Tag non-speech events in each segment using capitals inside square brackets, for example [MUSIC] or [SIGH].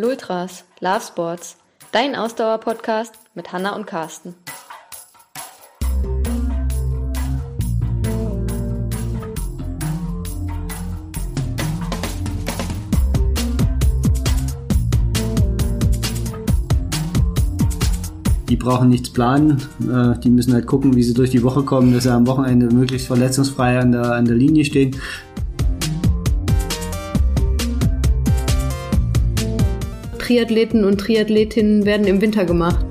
Lultras, Love Sports, dein Ausdauer-Podcast mit Hanna und Carsten. Die brauchen nichts planen, äh, die müssen halt gucken, wie sie durch die Woche kommen, dass sie am Wochenende möglichst verletzungsfrei an der, an der Linie stehen. Triathleten und Triathletinnen werden im Winter gemacht.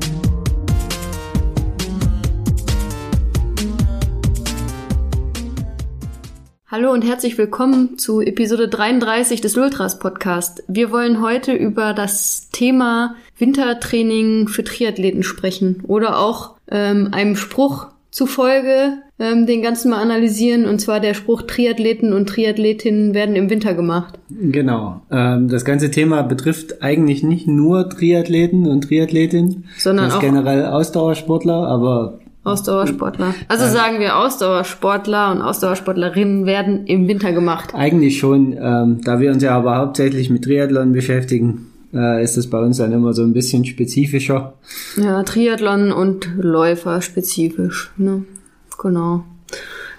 Hallo und herzlich willkommen zu Episode 33 des Ultras Podcast. Wir wollen heute über das Thema Wintertraining für Triathleten sprechen oder auch ähm, einem Spruch zufolge ähm, den ganzen mal analysieren und zwar der Spruch Triathleten und Triathletinnen werden im Winter gemacht. Genau. Ähm, das ganze Thema betrifft eigentlich nicht nur Triathleten und Triathletinnen, sondern auch generell Ausdauersportler, aber Ausdauersportler. Also äh, sagen wir Ausdauersportler und Ausdauersportlerinnen werden im Winter gemacht. Eigentlich schon. Ähm, da wir uns ja aber hauptsächlich mit Triathlon beschäftigen, äh, ist es bei uns dann immer so ein bisschen spezifischer. Ja, Triathlon und Läufer spezifisch. Ne? Genau.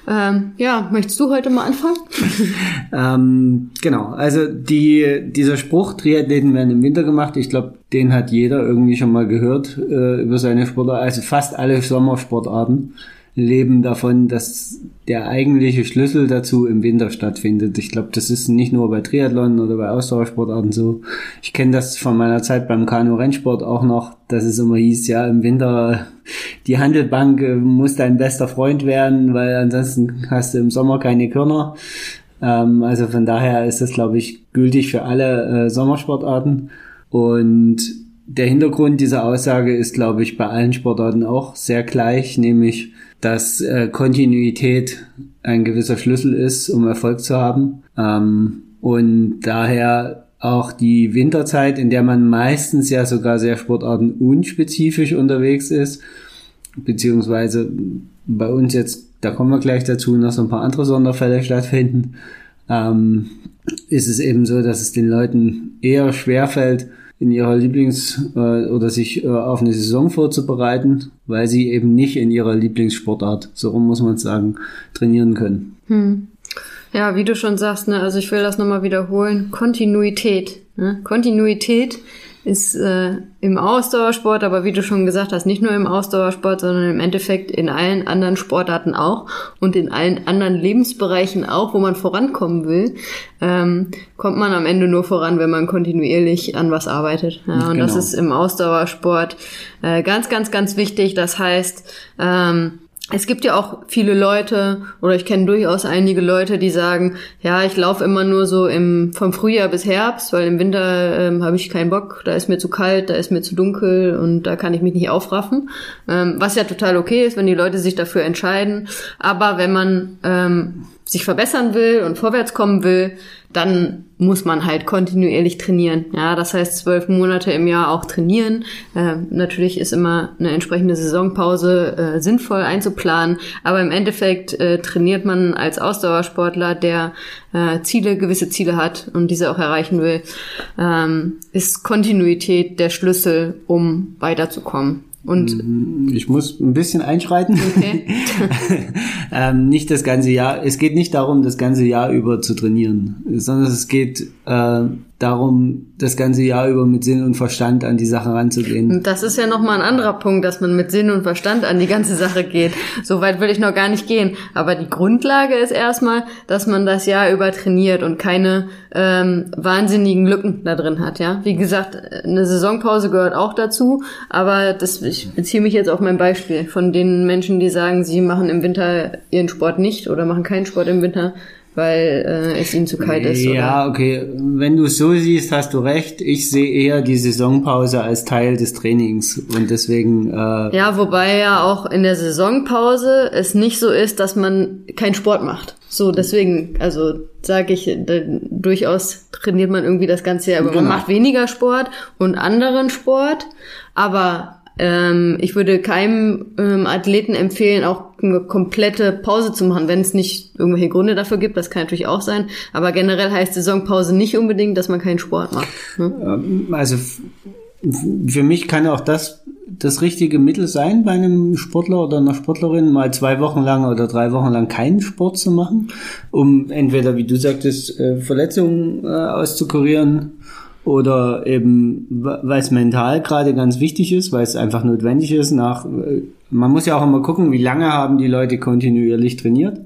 Ähm, ja, möchtest du heute mal anfangen? [LAUGHS] ähm, genau, also die, dieser Spruch, Triathleten werden im Winter gemacht, ich glaube, den hat jeder irgendwie schon mal gehört äh, über seine Sportarten, also fast alle Sommersportarten leben davon, dass der eigentliche Schlüssel dazu im Winter stattfindet. Ich glaube, das ist nicht nur bei Triathlon oder bei Ausdauersportarten so. Ich kenne das von meiner Zeit beim Kanu-Rennsport auch noch, dass es immer hieß, ja, im Winter die Handelbank äh, muss dein bester Freund werden, weil ansonsten hast du im Sommer keine Körner. Ähm, also von daher ist das, glaube ich, gültig für alle äh, Sommersportarten. Und der Hintergrund dieser Aussage ist, glaube ich, bei allen Sportarten auch sehr gleich, nämlich dass äh, Kontinuität ein gewisser Schlüssel ist, um Erfolg zu haben. Ähm, und daher auch die Winterzeit, in der man meistens ja sogar sehr sportartenunspezifisch unterwegs ist, beziehungsweise bei uns jetzt, da kommen wir gleich dazu, noch so ein paar andere Sonderfälle stattfinden, ähm, ist es eben so, dass es den Leuten eher schwerfällt, in ihrer Lieblings- äh, oder sich äh, auf eine Saison vorzubereiten, weil sie eben nicht in ihrer Lieblingssportart, so rum muss man sagen, trainieren können. Hm. Ja, wie du schon sagst, ne, also ich will das nochmal wiederholen, Kontinuität. Ne? Kontinuität ist äh, im Ausdauersport, aber wie du schon gesagt hast, nicht nur im Ausdauersport, sondern im Endeffekt in allen anderen Sportarten auch und in allen anderen Lebensbereichen auch, wo man vorankommen will, ähm, kommt man am Ende nur voran, wenn man kontinuierlich an was arbeitet. Ja, und genau. das ist im Ausdauersport äh, ganz, ganz, ganz wichtig. Das heißt, ähm, es gibt ja auch viele Leute oder ich kenne durchaus einige Leute, die sagen, ja, ich laufe immer nur so im vom Frühjahr bis Herbst, weil im Winter ähm, habe ich keinen Bock, da ist mir zu kalt, da ist mir zu dunkel und da kann ich mich nicht aufraffen. Ähm, was ja total okay ist, wenn die Leute sich dafür entscheiden. Aber wenn man ähm, sich verbessern will und vorwärts kommen will, dann muss man halt kontinuierlich trainieren. Ja, das heißt zwölf Monate im Jahr auch trainieren. Äh, natürlich ist immer eine entsprechende Saisonpause äh, sinnvoll einzuplanen, aber im Endeffekt äh, trainiert man als Ausdauersportler, der äh, Ziele, gewisse Ziele hat und diese auch erreichen will, ähm, ist Kontinuität der Schlüssel, um weiterzukommen. Und mm, ich muss ein bisschen einschreiten. Okay. [LAUGHS] ähm, nicht das ganze Jahr. Es geht nicht darum, das ganze Jahr über zu trainieren, sondern es geht äh, darum, das ganze Jahr über mit Sinn und Verstand an die Sache ranzugehen. Das ist ja nochmal ein anderer Punkt, dass man mit Sinn und Verstand an die ganze Sache geht. So weit will ich noch gar nicht gehen. Aber die Grundlage ist erstmal, dass man das Jahr über trainiert und keine ähm, wahnsinnigen Lücken da drin hat. Ja, Wie gesagt, eine Saisonpause gehört auch dazu. Aber das, ich beziehe mich jetzt auf mein Beispiel von den Menschen, die sagen, sie machen im Winter ihren Sport nicht oder machen keinen Sport im Winter weil äh, es ihnen zu kalt ist. Ja, oder? okay. Wenn du es so siehst, hast du recht. Ich sehe eher die Saisonpause als Teil des Trainings und deswegen. Äh ja, wobei ja auch in der Saisonpause es nicht so ist, dass man keinen Sport macht. So, deswegen, also sage ich, durchaus trainiert man irgendwie das ganze Jahr, aber genau. man macht weniger Sport und anderen Sport, aber ähm, ich würde keinem ähm, Athleten empfehlen, auch eine komplette Pause zu machen, wenn es nicht irgendwelche Gründe dafür gibt. Das kann natürlich auch sein. Aber generell heißt Saisonpause nicht unbedingt, dass man keinen Sport macht. Ne? Ähm, also für mich kann auch das das richtige Mittel sein, bei einem Sportler oder einer Sportlerin mal zwei Wochen lang oder drei Wochen lang keinen Sport zu machen, um entweder, wie du sagtest, äh, Verletzungen äh, auszukurieren oder eben, weil es mental gerade ganz wichtig ist, weil es einfach notwendig ist. Nach, äh, man muss ja auch immer gucken, wie lange haben die Leute kontinuierlich trainiert.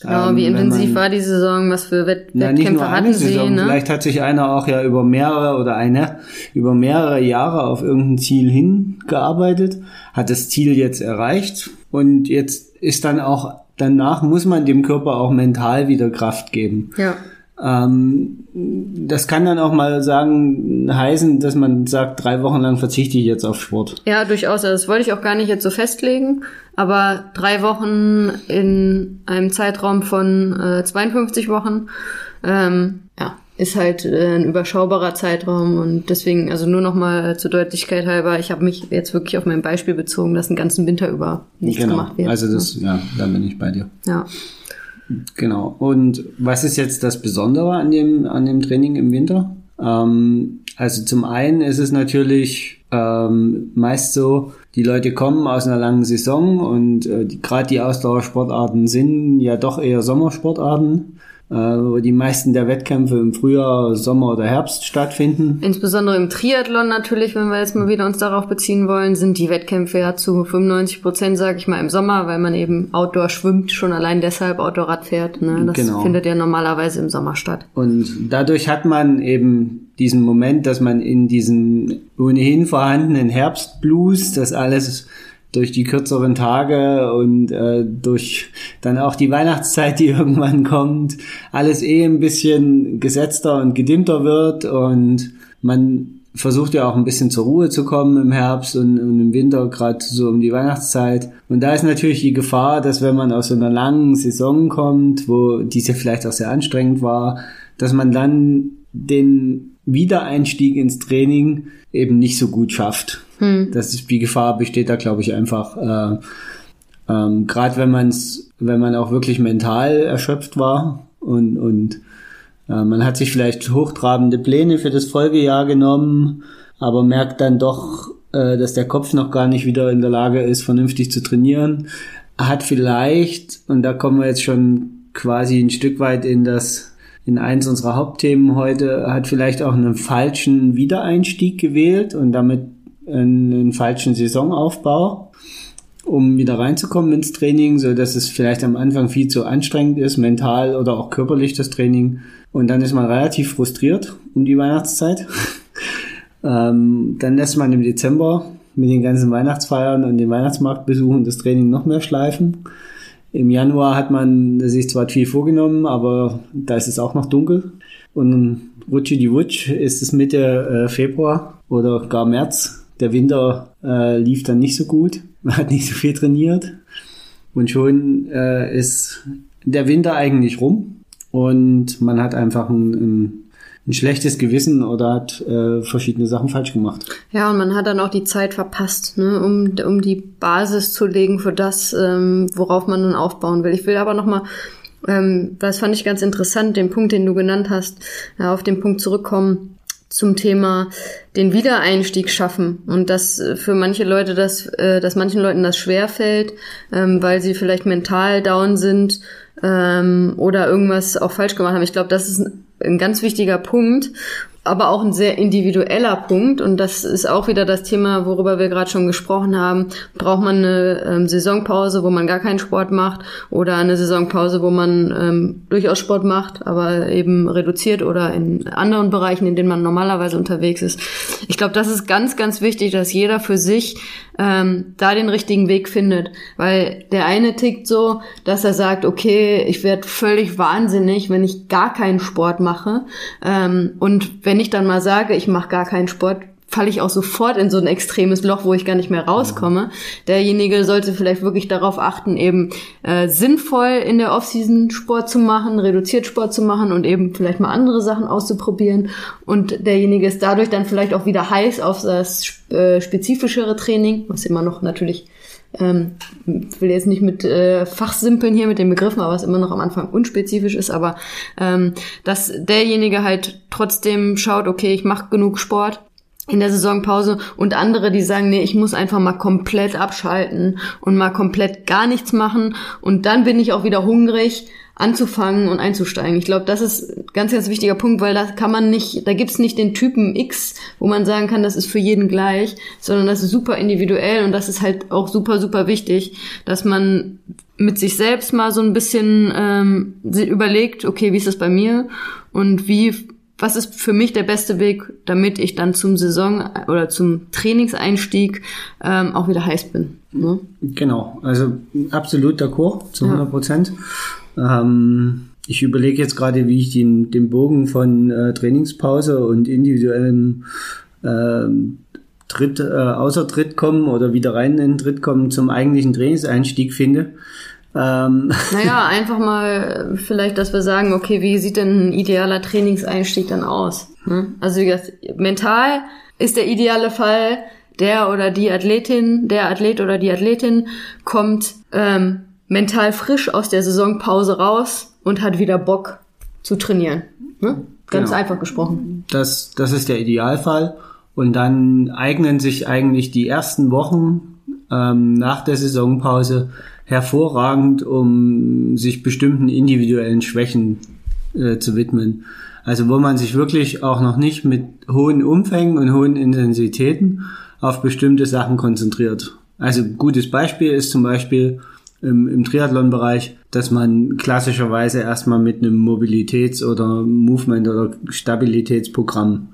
Genau, wie ähm, intensiv man, war die Saison, was für Wett na, Wettkämpfe nicht nur hatten Saison, sie? Ne? Vielleicht hat sich einer auch ja über mehrere oder eine über mehrere Jahre auf irgendein Ziel hingearbeitet, hat das Ziel jetzt erreicht und jetzt ist dann auch danach muss man dem Körper auch mental wieder Kraft geben. Ja. Ähm, das kann dann auch mal sagen, heißen, dass man sagt, drei Wochen lang verzichte ich jetzt auf Sport. Ja, durchaus. Also das wollte ich auch gar nicht jetzt so festlegen. Aber drei Wochen in einem Zeitraum von äh, 52 Wochen, ähm, ja, ist halt äh, ein überschaubarer Zeitraum und deswegen, also nur nochmal zur Deutlichkeit halber, ich habe mich jetzt wirklich auf mein Beispiel bezogen, dass den ganzen Winter über nichts genau. gemacht wird. Also das, ja, da bin ich bei dir. Ja. Genau. Und was ist jetzt das Besondere an dem, an dem Training im Winter? Ähm, also zum einen ist es natürlich ähm, meist so, die Leute kommen aus einer langen Saison und äh, gerade die Ausdauersportarten sind ja doch eher Sommersportarten wo die meisten der Wettkämpfe im Frühjahr, Sommer oder Herbst stattfinden. Insbesondere im Triathlon natürlich, wenn wir jetzt mal wieder uns darauf beziehen wollen, sind die Wettkämpfe ja zu 95 Prozent, sage ich mal, im Sommer, weil man eben Outdoor schwimmt, schon allein deshalb Outdoorrad fährt. Ne? Das Genau. findet ja normalerweise im Sommer statt. Und dadurch hat man eben diesen Moment, dass man in diesen ohnehin vorhandenen Herbstblues, das alles durch die kürzeren Tage und äh, durch dann auch die Weihnachtszeit, die [LAUGHS] irgendwann kommt, alles eh ein bisschen gesetzter und gedimmter wird und man versucht ja auch ein bisschen zur Ruhe zu kommen im Herbst und, und im Winter, gerade so um die Weihnachtszeit. Und da ist natürlich die Gefahr, dass wenn man aus so einer langen Saison kommt, wo diese vielleicht auch sehr anstrengend war, dass man dann den Wiedereinstieg ins Training eben nicht so gut schafft. Hm. Das ist die Gefahr besteht da, glaube ich, einfach. Äh, ähm, Gerade wenn man es, wenn man auch wirklich mental erschöpft war und und äh, man hat sich vielleicht hochtrabende Pläne für das Folgejahr genommen, aber merkt dann doch, äh, dass der Kopf noch gar nicht wieder in der Lage ist, vernünftig zu trainieren. Hat vielleicht, und da kommen wir jetzt schon quasi ein Stück weit in das, in eins unserer Hauptthemen heute, hat vielleicht auch einen falschen Wiedereinstieg gewählt und damit einen, falschen Saisonaufbau, um wieder reinzukommen ins Training, so dass es vielleicht am Anfang viel zu anstrengend ist, mental oder auch körperlich das Training. Und dann ist man relativ frustriert um die Weihnachtszeit. [LAUGHS] ähm, dann lässt man im Dezember mit den ganzen Weihnachtsfeiern und den Weihnachtsmarktbesuchen das Training noch mehr schleifen. Im Januar hat man sich zwar viel vorgenommen, aber da ist es auch noch dunkel. Und rutschi die Wutsch ist es Mitte äh, Februar oder gar März. Der Winter äh, lief dann nicht so gut. [LAUGHS] Man hat nicht so viel trainiert. Und schon äh, ist der Winter eigentlich rum. Und man hat einfach ein, ein, ein schlechtes Gewissen oder hat äh, verschiedene Sachen falsch gemacht. Ja, und man hat dann auch die Zeit verpasst, ne, um, um die Basis zu legen für das, ähm, worauf man nun aufbauen will. Ich will aber nochmal, ähm, das fand ich ganz interessant, den Punkt, den du genannt hast, ja, auf den Punkt zurückkommen zum Thema den Wiedereinstieg schaffen und dass äh, für manche Leute das, äh, dass manchen Leuten das schwer fällt, ähm, weil sie vielleicht mental down sind ähm, oder irgendwas auch falsch gemacht haben. Ich glaube, das ist ein, ein ganz wichtiger Punkt, aber auch ein sehr individueller Punkt und das ist auch wieder das Thema, worüber wir gerade schon gesprochen haben. Braucht man eine ähm, Saisonpause, wo man gar keinen Sport macht oder eine Saisonpause, wo man ähm, durchaus Sport macht, aber eben reduziert oder in anderen Bereichen, in denen man normalerweise unterwegs ist. Ich glaube, das ist ganz, ganz wichtig, dass jeder für sich ähm, da den richtigen Weg findet, weil der eine tickt so, dass er sagt, okay, ich werde völlig wahnsinnig, wenn ich gar keinen Sport mache ähm, und wenn ich dann mal sage, ich mache gar keinen Sport, falle ich auch sofort in so ein extremes Loch, wo ich gar nicht mehr rauskomme. Derjenige sollte vielleicht wirklich darauf achten, eben äh, sinnvoll in der Offseason Sport zu machen, reduziert Sport zu machen und eben vielleicht mal andere Sachen auszuprobieren. Und derjenige ist dadurch dann vielleicht auch wieder heiß auf das äh, spezifischere Training, was immer noch natürlich ähm, will jetzt nicht mit äh, Fachsimpeln hier mit den Begriffen, aber was immer noch am Anfang unspezifisch ist, aber ähm, dass derjenige halt trotzdem schaut, okay, ich mache genug Sport in der Saisonpause und andere, die sagen, nee, ich muss einfach mal komplett abschalten und mal komplett gar nichts machen und dann bin ich auch wieder hungrig anzufangen und einzusteigen. Ich glaube, das ist ein ganz, ganz wichtiger Punkt, weil da kann man nicht, da gibt's nicht den Typen X, wo man sagen kann, das ist für jeden gleich, sondern das ist super individuell und das ist halt auch super, super wichtig, dass man mit sich selbst mal so ein bisschen ähm, überlegt, okay, wie ist das bei mir und wie was ist für mich der beste Weg, damit ich dann zum Saison oder zum Trainingseinstieg ähm, auch wieder heiß bin. Ne? Genau, also absolut d'accord zu 100 Prozent. Ja. Ähm, ich überlege jetzt gerade, wie ich den, den Bogen von äh, Trainingspause und individuellem äh, Tritt, äh, außer Tritt kommen oder wieder rein in den Tritt kommen zum eigentlichen Trainingseinstieg finde. Ähm. [LAUGHS] Naja, einfach mal vielleicht, dass wir sagen, okay, wie sieht denn ein idealer Trainingseinstieg dann aus? Ne? Also wie gesagt, mental ist der ideale Fall, der oder die Athletin, der Athlet oder die Athletin kommt ähm, mental frisch aus der Saisonpause raus und hat wieder Bock zu trainieren. Ne? Ganz genau. einfach gesprochen. Das, das ist der Idealfall. Und dann eignen sich eigentlich die ersten Wochen ähm, nach der Saisonpause hervorragend, um sich bestimmten individuellen Schwächen äh, zu widmen. Also wo man sich wirklich auch noch nicht mit hohen Umfängen und hohen Intensitäten auf bestimmte Sachen konzentriert. Also gutes Beispiel ist zum Beispiel im, im Triathlon-Bereich, dass man klassischerweise erstmal mit einem Mobilitäts- oder Movement- oder Stabilitätsprogramm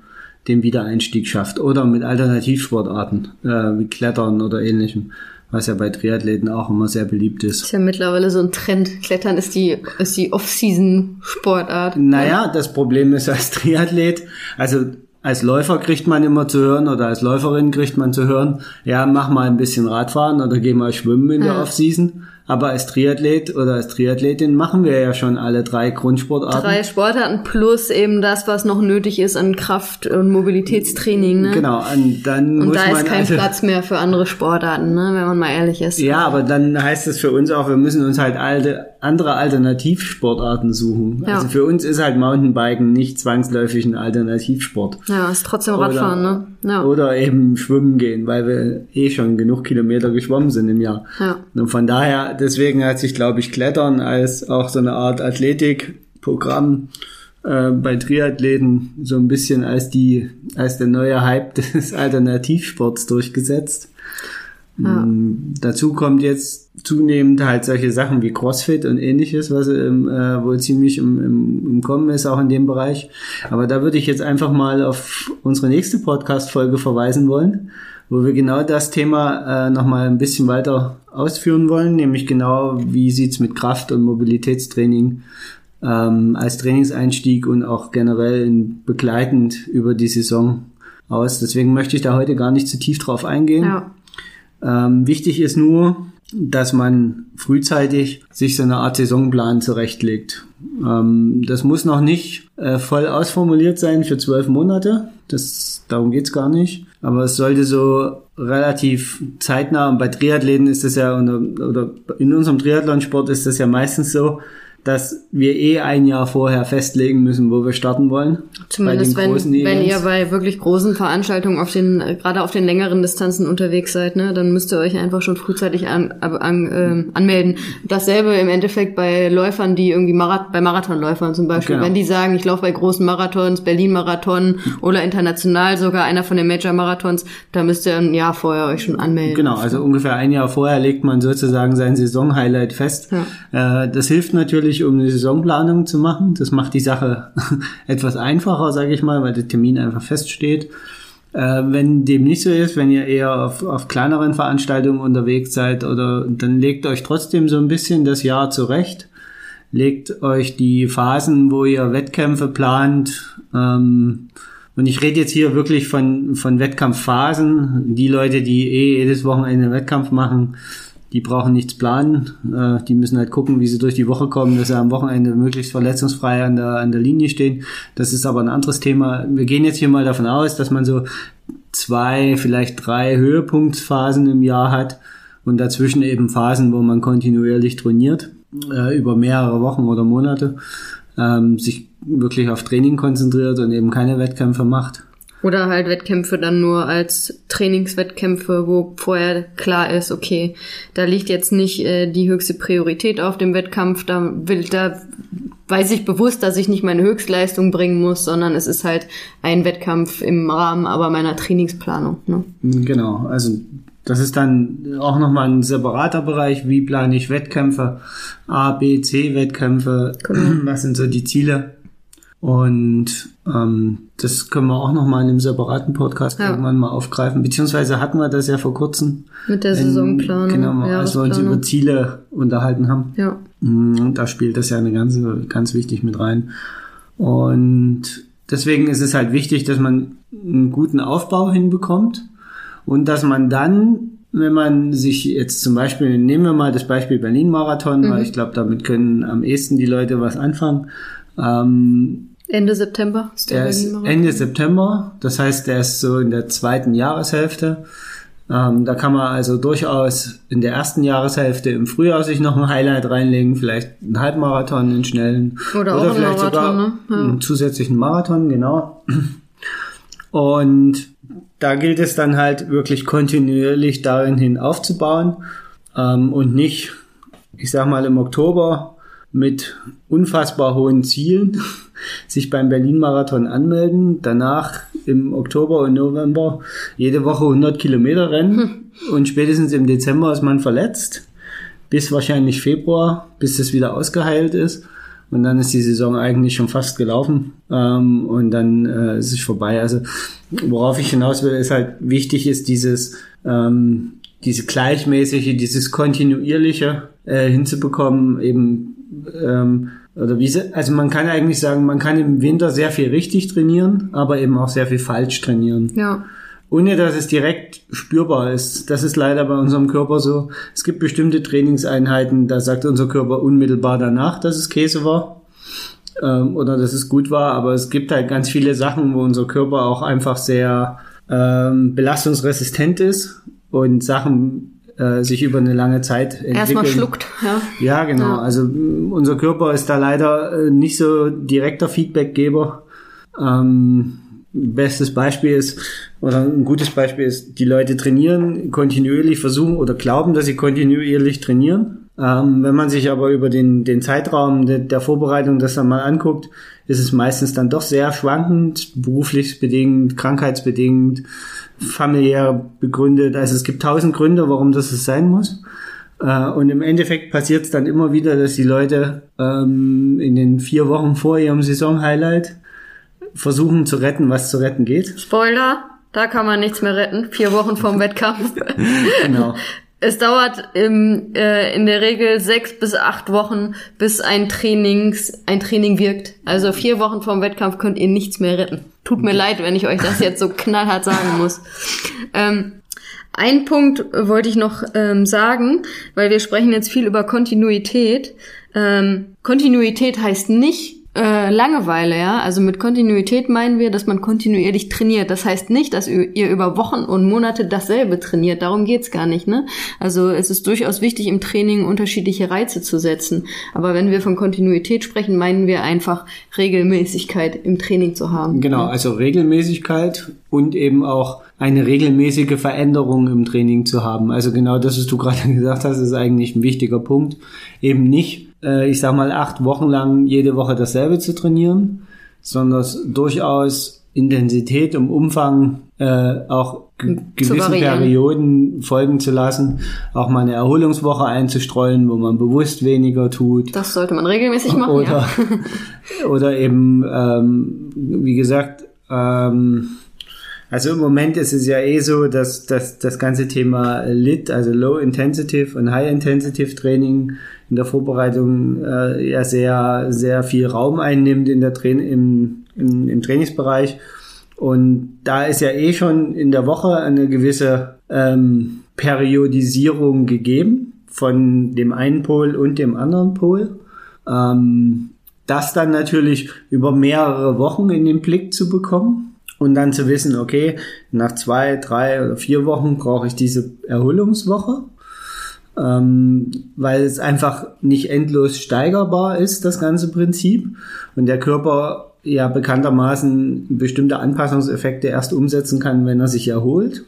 den Wiedereinstieg schafft oder mit Alternativsportarten äh, wie Klettern oder ähnlichem was ja bei Triathleten auch immer sehr beliebt ist. Ist ja mittlerweile so ein Trend. Klettern ist die, ist die Off-Season-Sportart. Naja, das Problem ist als Triathlet, also als Läufer kriegt man immer zu hören oder als Läuferin kriegt man zu hören, ja, mach mal ein bisschen Radfahren oder geh mal schwimmen in der Off-Season. Aber als Triathlet oder als Triathletin machen wir ja schon alle drei Grundsportarten. Drei Sportarten plus eben das, was noch nötig ist an Kraft- und Mobilitätstraining. Ne? Genau, und dann und muss da man ist kein also, Platz mehr für andere Sportarten, ne? wenn man mal ehrlich ist. Ja, aber dann heißt es für uns auch, wir müssen uns halt alte, andere Alternativsportarten suchen. Ja. Also für uns ist halt Mountainbiken nicht zwangsläufig ein Alternativsport. Ja, ist trotzdem Radfahren, ne? Ja. Oder eben schwimmen gehen, weil wir eh schon genug Kilometer geschwommen sind im Jahr. Ja. Und von daher, deswegen hat sich, glaube ich, Klettern als auch so eine Art Athletikprogramm äh, bei Triathleten so ein bisschen als die, als der neue Hype [LAUGHS] des Alternativsports durchgesetzt. Ja. Mm, Dazu kommt jetzt zunehmend halt solche Sachen wie CrossFit und ähnliches, was ähm, äh, wohl ziemlich im, im, im Kommen ist, auch in dem Bereich. Aber da würde ich jetzt einfach mal auf unsere nächste Podcast-Folge verweisen wollen, wo wir genau das Thema äh, nochmal ein bisschen weiter ausführen wollen, nämlich genau, wie sieht's mit Kraft- und Mobilitätstraining ähm, als Trainingseinstieg und auch generell begleitend über die Saison aus. Deswegen möchte ich da heute gar nicht zu tief drauf eingehen. Ja. Ähm, wichtig ist nur, dass man frühzeitig sich so eine Art Saisonplan zurechtlegt. Ähm, das muss noch nicht äh, voll ausformuliert sein für zwölf Monate. Das, darum geht's gar nicht. Aber es sollte so relativ zeitnah, und bei Triathleten ist das ja, oder in unserem Triathlonsport ist das ja meistens so, dass wir eh ein Jahr vorher festlegen müssen, wo wir starten wollen. Zumindest wenn, wenn ihr bei wirklich großen Veranstaltungen auf den, äh, gerade auf den längeren Distanzen unterwegs seid, ne, dann müsst ihr euch einfach schon frühzeitig an, an, äh, anmelden. Dasselbe im Endeffekt bei Läufern, die irgendwie Marath bei Marathonläufern zum Beispiel. Genau. Wenn die sagen, ich laufe bei großen Marathons, Berlin-Marathon oder international sogar einer von den Major-Marathons, da müsst ihr ein Jahr vorher euch schon anmelden. Genau, also ungefähr ein Jahr vorher legt man sozusagen sein Saisonhighlight fest. Ja. Äh, das hilft natürlich, um eine Saisonplanung zu machen. Das macht die Sache [LAUGHS] etwas einfacher, sage ich mal, weil der Termin einfach feststeht. Äh, wenn dem nicht so ist, wenn ihr eher auf, auf kleineren Veranstaltungen unterwegs seid, oder dann legt euch trotzdem so ein bisschen das Jahr zurecht. Legt euch die Phasen, wo ihr Wettkämpfe plant, ähm, Und ich rede jetzt hier wirklich von, von Wettkampfphasen. Die Leute, die eh jedes Wochenende Wettkampf machen, die brauchen nichts planen. Äh, die müssen halt gucken, wie sie durch die Woche kommen, dass sie am Wochenende möglichst verletzungsfrei an der, an der Linie stehen. Das ist aber ein anderes Thema. Wir gehen jetzt hier mal davon aus, dass man so zwei, vielleicht drei Höhepunktsphasen im Jahr hat und dazwischen eben Phasen, wo man kontinuierlich trainiert, äh, über mehrere Wochen oder Monate, ähm, sich wirklich auf Training konzentriert und eben keine Wettkämpfe macht. Oder halt Wettkämpfe dann nur als Trainingswettkämpfe, wo vorher klar ist, okay, da liegt jetzt nicht äh, die höchste Priorität auf dem Wettkampf, da will, da weiß ich bewusst, dass ich nicht meine Höchstleistung bringen muss, sondern es ist halt ein Wettkampf im Rahmen aber meiner Trainingsplanung. Ne? Genau, also das ist dann auch nochmal ein separater Bereich. Wie plane ich Wettkämpfe? A, B, C Wettkämpfe. Genau. Was sind so die Ziele? Und das können wir auch nochmal in einem separaten Podcast ja. irgendwann mal aufgreifen. Beziehungsweise hatten wir das ja vor kurzem. Mit der Saisonplanung. Genau, als wir uns über Ziele unterhalten haben. Ja. Und da spielt das ja eine ganze, ganz wichtig mit rein. Und deswegen ist es halt wichtig, dass man einen guten Aufbau hinbekommt und dass man dann wenn man sich jetzt zum Beispiel, nehmen wir mal das Beispiel Berlin-Marathon, mhm. weil ich glaube, damit können am ehesten die Leute was anfangen. Ähm, Ende September ist der, der ist Ende September, das heißt, der ist so in der zweiten Jahreshälfte. Ähm, da kann man also durchaus in der ersten Jahreshälfte im Frühjahr sich noch ein Highlight reinlegen, vielleicht einen Halbmarathon, einen schnellen oder, oder vielleicht Marathon, sogar ne? ja. einen zusätzlichen Marathon, genau. Und da gilt es dann halt wirklich kontinuierlich darin hin aufzubauen ähm, und nicht, ich sag mal, im Oktober mit unfassbar hohen Zielen [LAUGHS] sich beim Berlin-Marathon anmelden, danach im Oktober und November jede Woche 100 Kilometer rennen hm. und spätestens im Dezember ist man verletzt, bis wahrscheinlich Februar, bis es wieder ausgeheilt ist. Und dann ist die Saison eigentlich schon fast gelaufen ähm, und dann äh, ist es vorbei. Also worauf ich hinaus will, ist halt wichtig ist dieses ähm, diese gleichmäßige, dieses kontinuierliche äh, hinzubekommen, eben ähm, oder wie also man kann eigentlich sagen, man kann im Winter sehr viel richtig trainieren, aber eben auch sehr viel falsch trainieren. Ja. Ohne dass es direkt spürbar ist. Das ist leider bei unserem Körper so. Es gibt bestimmte Trainingseinheiten, da sagt unser Körper unmittelbar danach, dass es Käse war ähm, oder dass es gut war, aber es gibt halt ganz viele Sachen, wo unser Körper auch einfach sehr ähm, belastungsresistent ist und Sachen äh, sich über eine lange Zeit entwickeln. Erstmal schluckt, ja. Ja, genau. Ja. Also unser Körper ist da leider äh, nicht so direkter Feedbackgeber. Ähm, bestes Beispiel ist, oder ein gutes Beispiel ist, die Leute trainieren, kontinuierlich versuchen oder glauben, dass sie kontinuierlich trainieren. Ähm, wenn man sich aber über den, den Zeitraum de, der Vorbereitung das dann mal anguckt, ist es meistens dann doch sehr schwankend, beruflich bedingt, krankheitsbedingt, familiär begründet. Also es gibt tausend Gründe, warum das so sein muss. Äh, und im Endeffekt passiert es dann immer wieder, dass die Leute ähm, in den vier Wochen vor ihrem Saisonhighlight versuchen zu retten, was zu retten geht. Spoiler, da kann man nichts mehr retten. Vier Wochen vorm [LAUGHS] Wettkampf. genau. Es dauert im, äh, in der Regel sechs bis acht Wochen, bis ein Trainings, ein Training wirkt. Also vier Wochen vorm Wettkampf könnt ihr nichts mehr retten. Tut mir leid, wenn ich euch das jetzt so knallhart sagen muss. Ähm, ein Punkt wollte ich noch ähm, sagen, weil wir sprechen jetzt viel über Kontinuität. Ähm, Kontinuität heißt nicht, äh, Langeweile, ja. Also mit Kontinuität meinen wir, dass man kontinuierlich trainiert. Das heißt nicht, dass ihr über Wochen und Monate dasselbe trainiert. Darum geht's gar nicht, ne? Also es ist durchaus wichtig, im Training unterschiedliche Reize zu setzen. Aber wenn wir von Kontinuität sprechen, meinen wir einfach Regelmäßigkeit im Training zu haben. Genau, also Regelmäßigkeit und eben auch eine regelmäßige Veränderung im Training zu haben. Also genau das, was du [LAUGHS] gerade gesagt hast, ist eigentlich ein wichtiger Punkt. Eben nicht äh, ich sag mal, acht Wochen lang jede Woche dasselbe zu trainieren, sondern durchaus Intensität und Umfang äh, auch gewissen Perioden folgen zu lassen, auch mal eine Erholungswoche einzustreuen, wo man bewusst weniger tut. Das sollte man regelmäßig machen. Oder, ja. [LAUGHS] oder eben, ähm, wie gesagt, ähm, also im Moment ist es ja eh so, dass, dass das ganze Thema LIT, also Low Intensive und High Intensive Training in der Vorbereitung äh, ja sehr, sehr viel Raum einnimmt in der Train im, im, im Trainingsbereich. Und da ist ja eh schon in der Woche eine gewisse ähm, Periodisierung gegeben von dem einen Pol und dem anderen Pol. Ähm, das dann natürlich über mehrere Wochen in den Blick zu bekommen und dann zu wissen, okay, nach zwei, drei oder vier Wochen brauche ich diese Erholungswoche, ähm, weil es einfach nicht endlos steigerbar ist, das ganze Prinzip. Und der Körper ja bekanntermaßen bestimmte Anpassungseffekte erst umsetzen kann, wenn er sich erholt.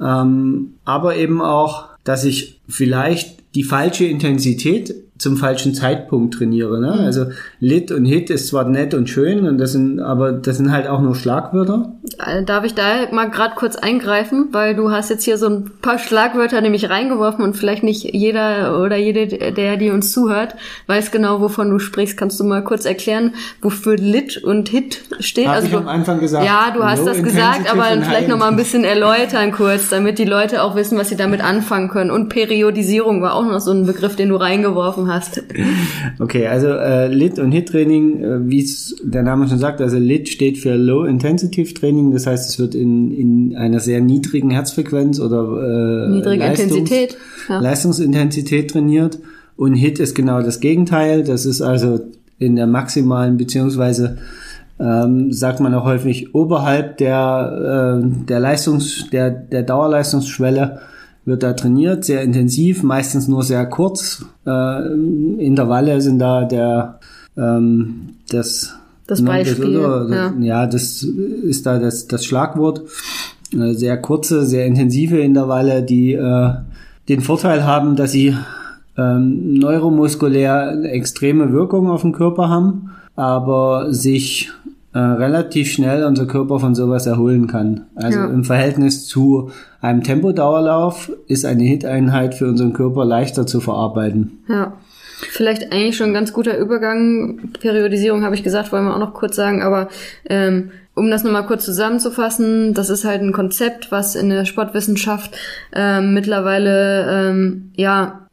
Ähm, aber eben auch, dass ich vielleicht die falsche Intensität zum falschen Zeitpunkt trainiere. Ne? Mhm. Also Lit und Hit ist zwar nett und schön, und das sind, aber das sind halt auch nur Schlagwörter. Äh, darf ich da mal gerade kurz eingreifen, weil du hast jetzt hier so ein paar Schlagwörter nämlich reingeworfen und vielleicht nicht jeder oder jede, der die uns zuhört, weiß genau, wovon du sprichst. Kannst du mal kurz erklären, wofür Lit und Hit steht? Hab also ich am Anfang gesagt. Ja, du hast das gesagt, aber vielleicht noch mal ein bisschen erläutern kurz, damit die Leute auch wissen, was sie damit anfangen können. Und Periodisierung war auch noch so ein Begriff, den du reingeworfen gesprochen hast. Okay, also äh, LIT und HIT-Training, äh, wie es der Name schon sagt, also LIT steht für Low Intensive Training, das heißt, es wird in, in einer sehr niedrigen Herzfrequenz oder äh, Niedrige Leistungs Intensität, ja. Leistungsintensität trainiert. Und HIT ist genau das Gegenteil, das ist also in der maximalen beziehungsweise ähm, sagt man auch häufig oberhalb der äh, der Leistungs der der Dauerleistungsschwelle wird da trainiert, sehr intensiv, meistens nur sehr kurz. Äh, Intervalle sind da der ähm, das das Beispiel. Das, ja. ja. das ist da das, das Schlagwort. Äh, sehr kurze, sehr intensive Intervalle, die äh, den Vorteil haben, dass sie ähm, neuromuskulär eine extreme Wirkung auf den Körper haben, aber sich äh, relativ schnell unser Körper von sowas erholen kann. Also ja. im Verhältnis zu einem Tempodauerlauf ist eine Hit-Einheit für unseren Körper leichter zu verarbeiten. Ja. Vielleicht eigentlich schon ein ganz guter Übergang. Periodisierung habe ich gesagt, wollen wir auch noch kurz sagen, aber ähm, um das nochmal kurz zusammenzufassen, das ist halt ein Konzept, was in der Sportwissenschaft ähm, mittlerweile ähm, ja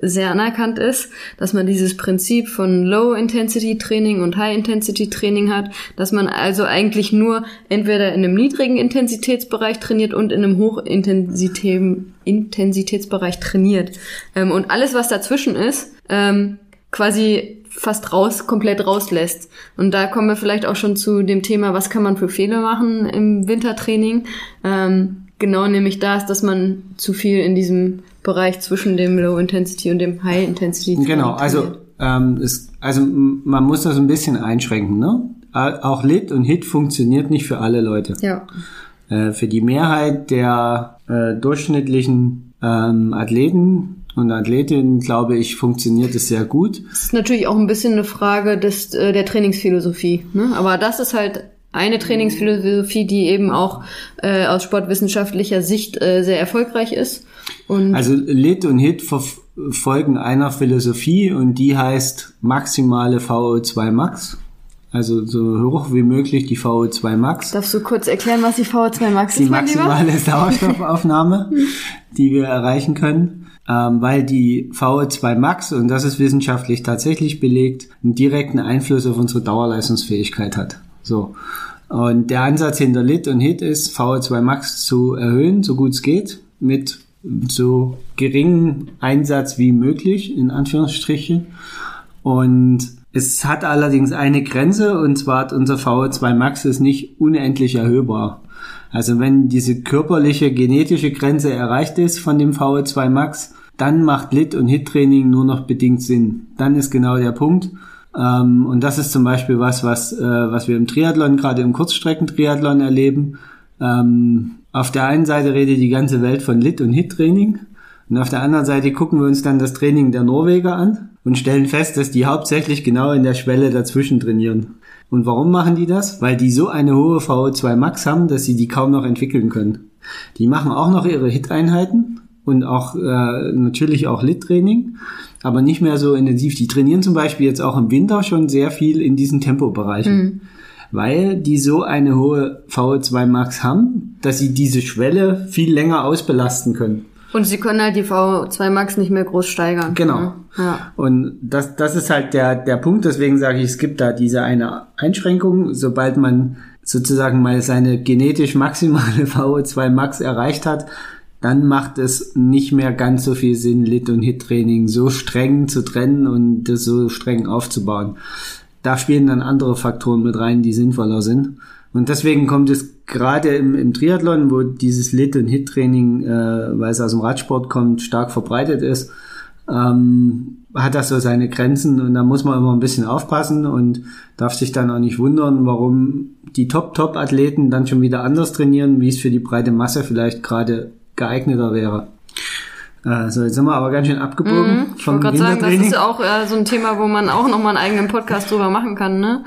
sehr anerkannt ist, dass man dieses Prinzip von Low-Intensity-Training und High-Intensity-Training hat, dass man also eigentlich nur entweder in einem niedrigen Intensitätsbereich trainiert und in einem Hoch-Intensitätsbereich trainiert. Ähm, und alles, was dazwischen ist, ähm, quasi fast raus, komplett rauslässt. Und da kommen wir vielleicht auch schon zu dem Thema, was kann man für Fehler machen im Wintertraining. Ähm, genau nämlich das, dass man zu viel in diesem Bereich zwischen dem Low Intensity und dem High Intensity. Genau, also ähm, es, also man muss das ein bisschen einschränken, ne? Auch Lit und Hit funktioniert nicht für alle Leute. Ja. Äh, für die Mehrheit der äh, durchschnittlichen ähm, Athleten und Athletinnen, glaube ich, funktioniert es sehr gut. Das ist natürlich auch ein bisschen eine Frage des, äh, der Trainingsphilosophie. Ne? Aber das ist halt eine Trainingsphilosophie, die eben auch äh, aus sportwissenschaftlicher Sicht äh, sehr erfolgreich ist. Und also Lit und Hit verfolgen einer Philosophie und die heißt maximale VO2 Max. Also so hoch wie möglich die VO2 Max. Darfst du kurz erklären, was die VO2 Max ist? Die maximale [LAUGHS] Sauerstoffaufnahme, die wir erreichen können. Ähm, weil die VO2 Max, und das ist wissenschaftlich tatsächlich belegt, einen direkten Einfluss auf unsere Dauerleistungsfähigkeit hat. So. Und der Ansatz hinter Lit und Hit ist, VO2 Max zu erhöhen, so gut es geht, mit so geringem Einsatz wie möglich, in Anführungsstrichen. Und es hat allerdings eine Grenze, und zwar hat unser VO2 Max ist nicht unendlich erhöhbar. Also wenn diese körperliche, genetische Grenze erreicht ist von dem VO2 Max, dann macht Lit- und Hit-Training nur noch bedingt Sinn. Dann ist genau der Punkt. Ähm, und das ist zum Beispiel was, was, äh, was wir im Triathlon, gerade im Kurzstreckentriathlon erleben. Ähm, auf der einen Seite redet die ganze Welt von Lit- und Hit-Training. Und auf der anderen Seite gucken wir uns dann das Training der Norweger an und stellen fest, dass die hauptsächlich genau in der Schwelle dazwischen trainieren. Und warum machen die das? Weil die so eine hohe VO2 Max haben, dass sie die kaum noch entwickeln können. Die machen auch noch ihre Hit-Einheiten und auch äh, natürlich auch Lit-Training, aber nicht mehr so intensiv. Die trainieren zum Beispiel jetzt auch im Winter schon sehr viel in diesen Tempobereichen. Mhm weil die so eine hohe VO2 Max haben, dass sie diese Schwelle viel länger ausbelasten können. Und sie können halt die VO2 Max nicht mehr groß steigern. Genau. Ja. Und das, das ist halt der, der Punkt, deswegen sage ich, es gibt da diese eine Einschränkung, sobald man sozusagen mal seine genetisch maximale [LAUGHS] VO2 Max erreicht hat, dann macht es nicht mehr ganz so viel Sinn, Lit- und Hit-Training so streng zu trennen und das so streng aufzubauen. Da spielen dann andere Faktoren mit rein, die sinnvoller sind. Und deswegen kommt es gerade im, im Triathlon, wo dieses Lit- und Hit-Training, äh, weil es aus dem Radsport kommt, stark verbreitet ist, ähm, hat das so seine Grenzen und da muss man immer ein bisschen aufpassen und darf sich dann auch nicht wundern, warum die Top-Top-Athleten dann schon wieder anders trainieren, wie es für die breite Masse vielleicht gerade geeigneter wäre. Äh, so, jetzt sind wir aber ganz schön abgebogen Mhm. Ich wollte gerade sagen, das ist auch äh, so ein Thema, wo man auch nochmal einen eigenen Podcast drüber machen kann. Ne?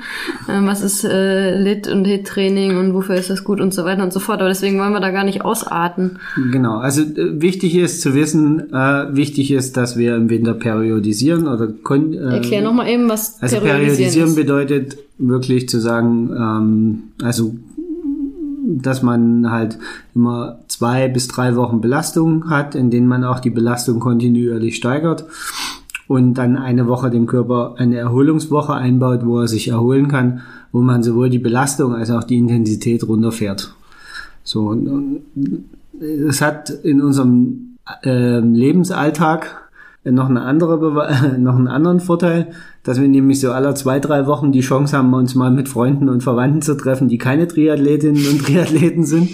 Ähm, was ist äh, Lit- und Hit-Training und wofür ist das gut und so weiter und so fort. Aber deswegen wollen wir da gar nicht ausarten. Genau, also äh, wichtig ist zu wissen, äh, wichtig ist, dass wir im Winter periodisieren oder kon- äh, Erklär nochmal eben, was Also periodisieren periodisieren bedeutet wirklich zu sagen, ähm, also dass man halt immer zwei bis drei Wochen Belastung hat, in denen man auch die Belastung kontinuierlich steigert und dann eine Woche dem Körper eine Erholungswoche einbaut, wo er sich erholen kann, wo man sowohl die Belastung als auch die Intensität runterfährt. So, es hat in unserem äh, Lebensalltag noch eine andere [LAUGHS] noch einen anderen Vorteil, dass wir nämlich so alle zwei, drei Wochen die Chance haben, uns mal mit Freunden und Verwandten zu treffen, die keine Triathletinnen und Triathleten sind,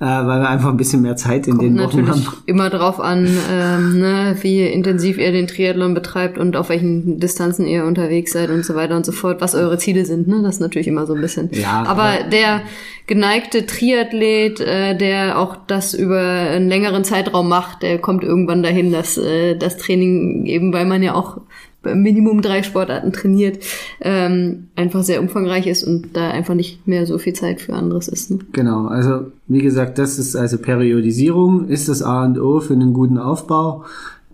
äh, weil wir einfach ein bisschen mehr Zeit in Kommt den Wochen natürlich haben. immer drauf an, ähm, ne, wie intensiv ihr den Triathlon betreibt und auf welchen Distanzen ihr unterwegs seid und so weiter und so fort, was eure Ziele sind. Ne? Das ist natürlich immer so ein bisschen. Ja, aber, aber- der geneigte Triathlet, äh, der auch das über einen längeren Zeitraum macht, der kommt irgendwann dahin, dass äh, das Training, eben weil man ja auch Minimum drei Sportarten trainiert, ähm, einfach sehr umfangreich ist und da einfach nicht mehr so viel Zeit für anderes ist. Ne? Genau, also wie gesagt, das ist also Periodisierung, ist das A und O für einen guten Aufbau.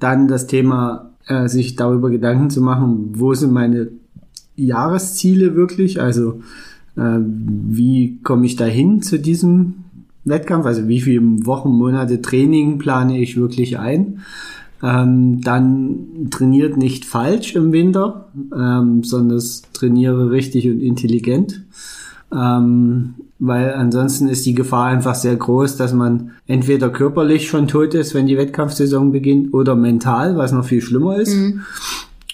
Dann das Thema, äh, sich darüber Gedanken zu machen, wo sind meine Jahresziele wirklich, also äh, wie komme ich dahin zu diesem Wettkampf, also wie viele Wochen, Monate Training plane ich wirklich ein. Ähm, dann trainiert nicht falsch im Winter, ähm, sondern trainiere richtig und intelligent. Ähm, weil ansonsten ist die Gefahr einfach sehr groß, dass man entweder körperlich schon tot ist, wenn die Wettkampfsaison beginnt, oder mental, was noch viel schlimmer ist.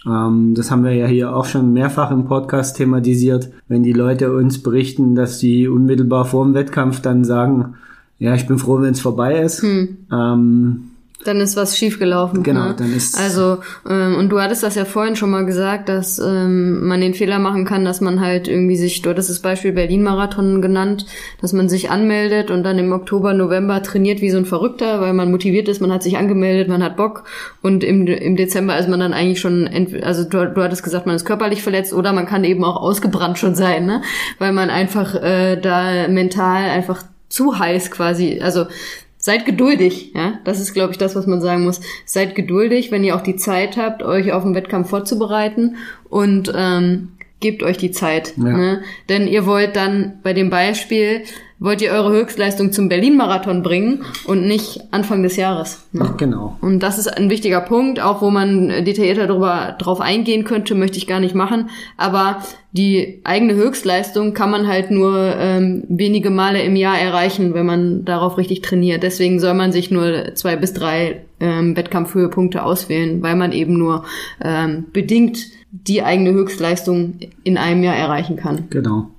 Ähm, das haben wir ja hier auch schon mehrfach im Podcast thematisiert, wenn die Leute uns berichten, dass sie unmittelbar vor dem Wettkampf dann sagen, ja, ich bin froh, wenn es vorbei ist. Ähm, Dann ist was schiefgelaufen. Genau, ne? dann ist- Also, ähm, und du hattest das ja vorhin schon mal gesagt, dass ähm, man den Fehler machen kann, dass man halt irgendwie sich, du hattest das Beispiel Berlin-Marathon genannt, dass man sich anmeldet und dann im Oktober, November trainiert wie so ein Verrückter, weil man motiviert ist, man hat sich angemeldet, man hat Bock und im, im Dezember ist man dann eigentlich schon, also du, du hattest gesagt, man ist körperlich verletzt oder man kann eben auch ausgebrannt schon sein, ne? weil man einfach äh, da mental einfach zu heiß quasi, also Seid geduldig, ja. Das ist, glaube ich, das, was man sagen muss. Seid geduldig, wenn ihr auch die Zeit habt, euch auf den Wettkampf vorzubereiten und ähm, gebt euch die Zeit. Ja. Ne? Denn ihr wollt dann bei dem Beispiel, wollt ihr eure Höchstleistung zum Berlin-Marathon bringen und nicht Anfang des Jahres. Ne? genau. Und das ist ein wichtiger Punkt, auch wo man detaillierter darüber drauf eingehen könnte, möchte ich gar nicht machen. Aber die eigene Höchstleistung kann man halt nur ähm, wenige Male im Jahr erreichen, wenn man darauf richtig trainiert. Deswegen soll man sich nur zwei bis drei ähm, Wettkampfhöhepunkte auswählen, weil man eben nur ähm, bedingt die eigene Höchstleistung in einem Jahr erreichen kann. Genau.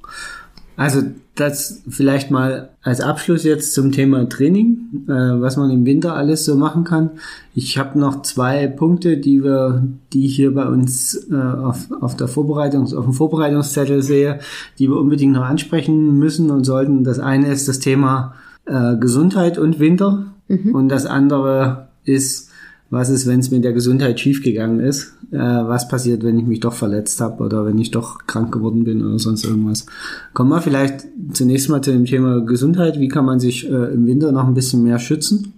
Also das vielleicht mal als Abschluss jetzt zum Thema Training, äh, was man im Winter alles so machen kann. Ich habe noch zwei Punkte, die wir, die ich hier bei uns äh, auf, auf der Vorbereitungs, auf dem Vorbereitungszettel sehe, die wir unbedingt noch ansprechen müssen und sollten. Das eine ist das Thema äh, Gesundheit und Winter und das andere ist was ist, wenn es mit der Gesundheit schiefgegangen ist? Äh, was passiert, wenn ich mich doch verletzt habe oder wenn ich doch krank geworden bin oder sonst irgendwas? Kommen wir vielleicht zunächst mal zu dem Thema Gesundheit. Wie kann man sich äh, im Winter noch ein bisschen mehr schützen?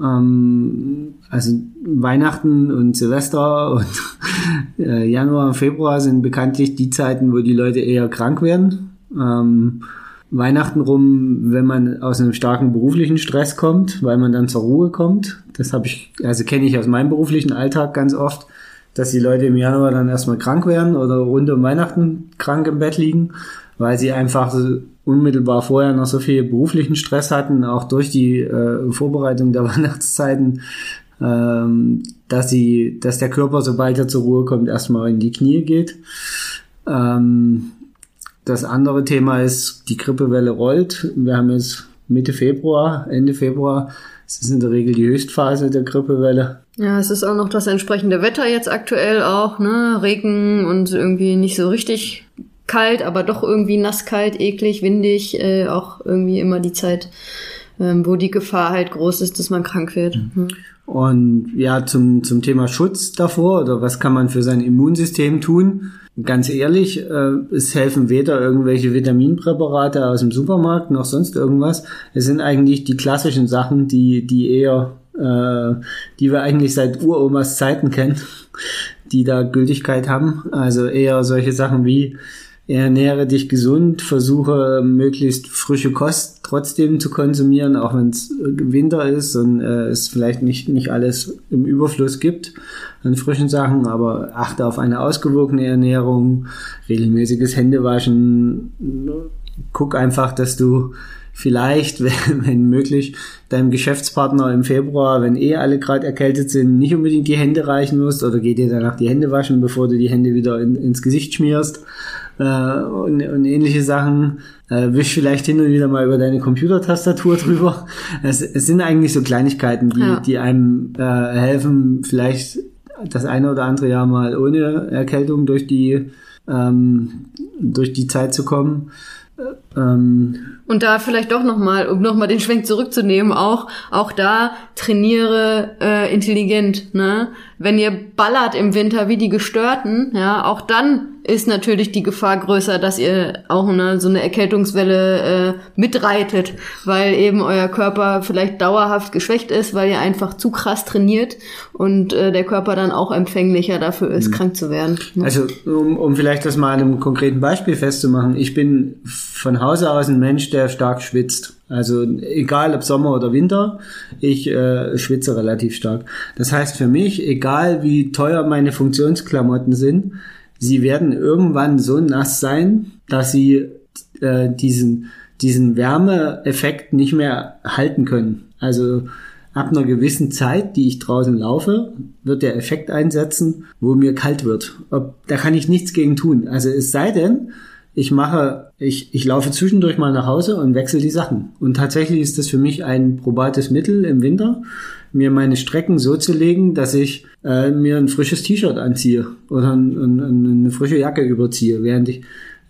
Ähm, also Weihnachten und Silvester und [LAUGHS] äh, Januar und Februar sind bekanntlich die Zeiten, wo die Leute eher krank werden. Ähm, Weihnachten rum, wenn man aus einem starken beruflichen Stress kommt, weil man dann zur Ruhe kommt. Das habe ich, also kenne ich aus meinem beruflichen Alltag ganz oft, dass die Leute im Januar dann erstmal krank werden oder rund um Weihnachten krank im Bett liegen, weil sie einfach so unmittelbar vorher noch so viel beruflichen Stress hatten, auch durch die äh, Vorbereitung der [LAUGHS] Weihnachtszeiten, ähm, dass sie, dass der Körper, sobald er zur Ruhe kommt, erstmal in die Knie geht. Ähm, das andere Thema ist, die Grippewelle rollt. Wir haben jetzt Mitte Februar, Ende Februar. Es ist in der Regel die Höchstphase der Grippewelle. Ja, es ist auch noch das entsprechende Wetter jetzt aktuell auch, ne? Regen und irgendwie nicht so richtig kalt, aber doch irgendwie nasskalt, eklig, windig, äh, auch irgendwie immer die Zeit, ähm, wo die Gefahr halt groß ist, dass man krank wird. Mhm. Und ja, zum, zum Thema Schutz davor oder was kann man für sein Immunsystem tun? Ganz ehrlich, äh, es helfen weder irgendwelche Vitaminpräparate aus dem Supermarkt noch sonst irgendwas. Es sind eigentlich die klassischen Sachen, die, die eher, äh, die wir eigentlich seit Uromas Zeiten kennen, die da Gültigkeit haben. Also eher solche Sachen wie ernähre dich gesund, versuche möglichst frische Kost trotzdem zu konsumieren, auch wenn es Winter ist und äh, es vielleicht nicht, nicht alles im Überfluss gibt an frischen Sachen, aber achte auf eine ausgewogene Ernährung, regelmäßiges Händewaschen, guck einfach, dass du vielleicht, [LAUGHS] wenn, wenn möglich, deinem Geschäftspartner im Februar, wenn eh alle gerade erkältet sind, nicht unbedingt die Hände reichen musst oder geh dir danach die Hände waschen, bevor du die Hände wieder in, ins Gesicht schmierst äh, und, und ähnliche Sachen. Äh, wisch vielleicht hin und wieder mal über deine Computertastatur [LAUGHS] drüber. Es, es sind eigentlich so Kleinigkeiten, die, ja. die einem äh, helfen, vielleicht das eine oder andere Jahr mal ohne Erkältung durch die ähm, durch die Zeit zu kommen. Ähm, und da vielleicht doch nochmal, um nochmal den Schwenk zurückzunehmen, auch, auch da trainiere äh, intelligent, ne? Wenn ihr ballert im Winter wie die Gestörten, ja, auch dann ist natürlich die Gefahr größer, dass ihr auch ne, so eine Erkältungswelle äh, mitreitet, weil eben euer Körper vielleicht dauerhaft geschwächt ist, weil ihr einfach zu krass trainiert und äh, der Körper dann auch empfänglicher dafür ist, mhm. krank zu werden. Ne? Also um, um vielleicht das mal an einem konkreten Beispiel festzumachen, ich bin von Hause aus ein Mensch, der stark schwitzt. Also egal ob Sommer oder Winter, ich äh, schwitze relativ stark. Das heißt für mich, egal wie teuer meine Funktionsklamotten sind, sie werden irgendwann so nass sein, dass sie äh, diesen, diesen Wärmeeffekt nicht mehr halten können. Also ab einer gewissen Zeit, die ich draußen laufe, wird der Effekt einsetzen, wo mir kalt wird. Ob, da kann ich nichts gegen tun. Also es sei denn, ich mache, ich, ich laufe zwischendurch mal nach Hause und wechsle die Sachen. Und tatsächlich ist das für mich ein probates Mittel im Winter, mir meine Strecken so zu legen, dass ich äh, mir ein frisches T-Shirt anziehe oder ein, ein, eine frische Jacke überziehe, während ich,